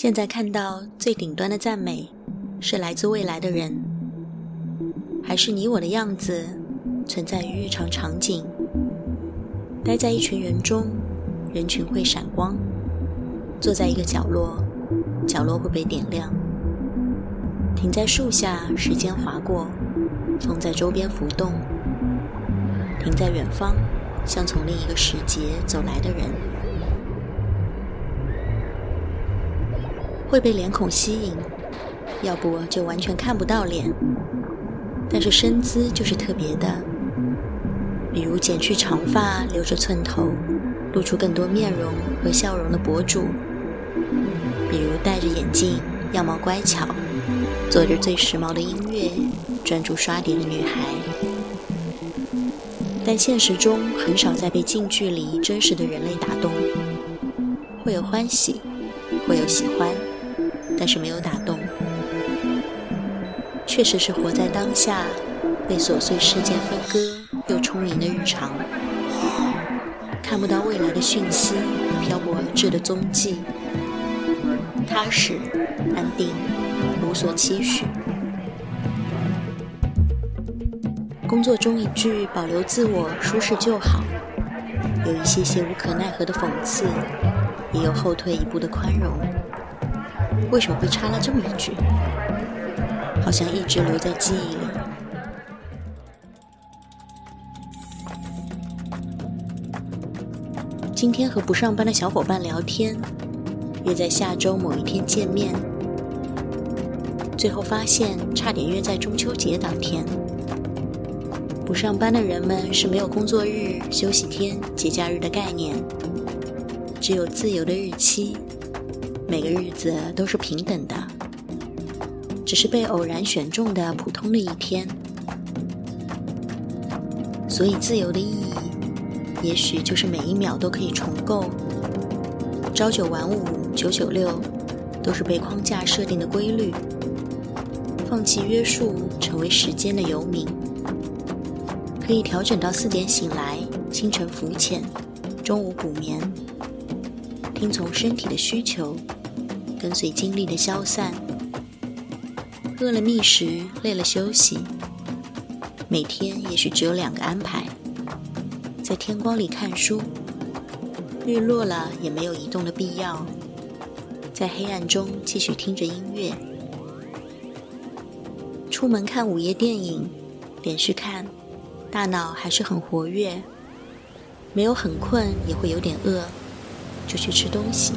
现在看到最顶端的赞美，是来自未来的人，还是你我的样子存在于日常场景？待在一群人中，人群会闪光；坐在一个角落，角落会被点亮；停在树下，时间划过，风在周边浮动；停在远方，像从另一个时节走来的人。会被脸孔吸引，要不就完全看不到脸。但是身姿就是特别的，比如剪去长发，留着寸头，露出更多面容和笑容的博主；比如戴着眼镜，样貌乖巧，做着最时髦的音乐，专注刷碟的女孩。但现实中很少再被近距离真实的人类打动，会有欢喜，会有喜欢。但是没有打动，确实是活在当下，被琐碎事件分割又充盈的日常，看不到未来的讯息，漂泊而至的踪迹，踏实、安定，无所期许。工作中一句“保留自我，舒适就好”，有一些些无可奈何的讽刺，也有后退一步的宽容。为什么会插了这么一句？好像一直留在记忆里。今天和不上班的小伙伴聊天，约在下周某一天见面，最后发现差点约在中秋节当天。不上班的人们是没有工作日、休息天、节假日的概念，只有自由的日期。每个日子都是平等的，只是被偶然选中的普通的一天。所以，自由的意义，也许就是每一秒都可以重构。朝九晚五、九九六，都是被框架设定的规律。放弃约束，成为时间的游民，可以调整到四点醒来，清晨浮潜，中午补眠，听从身体的需求。跟随精力的消散，饿了觅食，累了休息。每天也许只有两个安排：在天光里看书，日落了也没有移动的必要；在黑暗中继续听着音乐。出门看午夜电影，连续看，大脑还是很活跃，没有很困，也会有点饿，就去吃东西。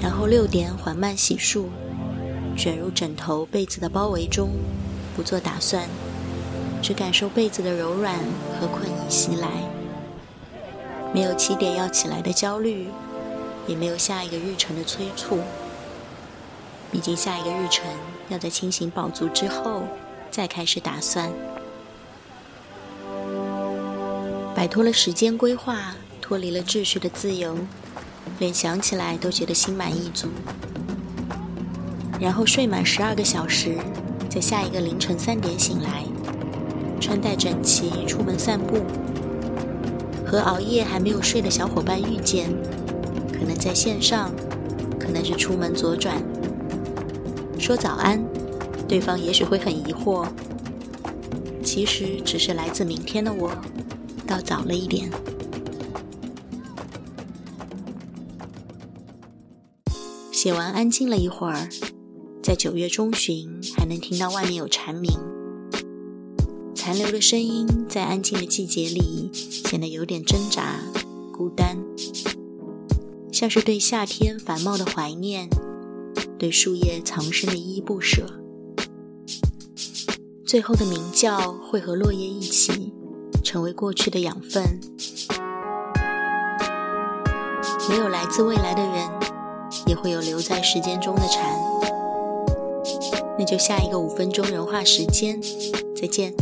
然后六点缓慢洗漱，卷入枕头被子的包围中，不做打算，只感受被子的柔软和困意袭来。没有七点要起来的焦虑，也没有下一个日程的催促。毕竟下一个日程要在清醒饱足之后再开始打算。摆脱了时间规划，脱离了秩序的自由。连想起来都觉得心满意足，然后睡满十二个小时，在下一个凌晨三点醒来，穿戴整齐出门散步，和熬夜还没有睡的小伙伴遇见，可能在线上，可能是出门左转，说早安，对方也许会很疑惑，其实只是来自明天的我，到早了一点。写完，安静了一会儿，在九月中旬还能听到外面有蝉鸣，残留的声音在安静的季节里显得有点挣扎、孤单，像是对夏天繁茂的怀念，对树叶藏身的依依不舍。最后的鸣叫会和落叶一起，成为过去的养分。没有来自未来的人。也会有留在时间中的蝉，那就下一个五分钟融化时间，再见。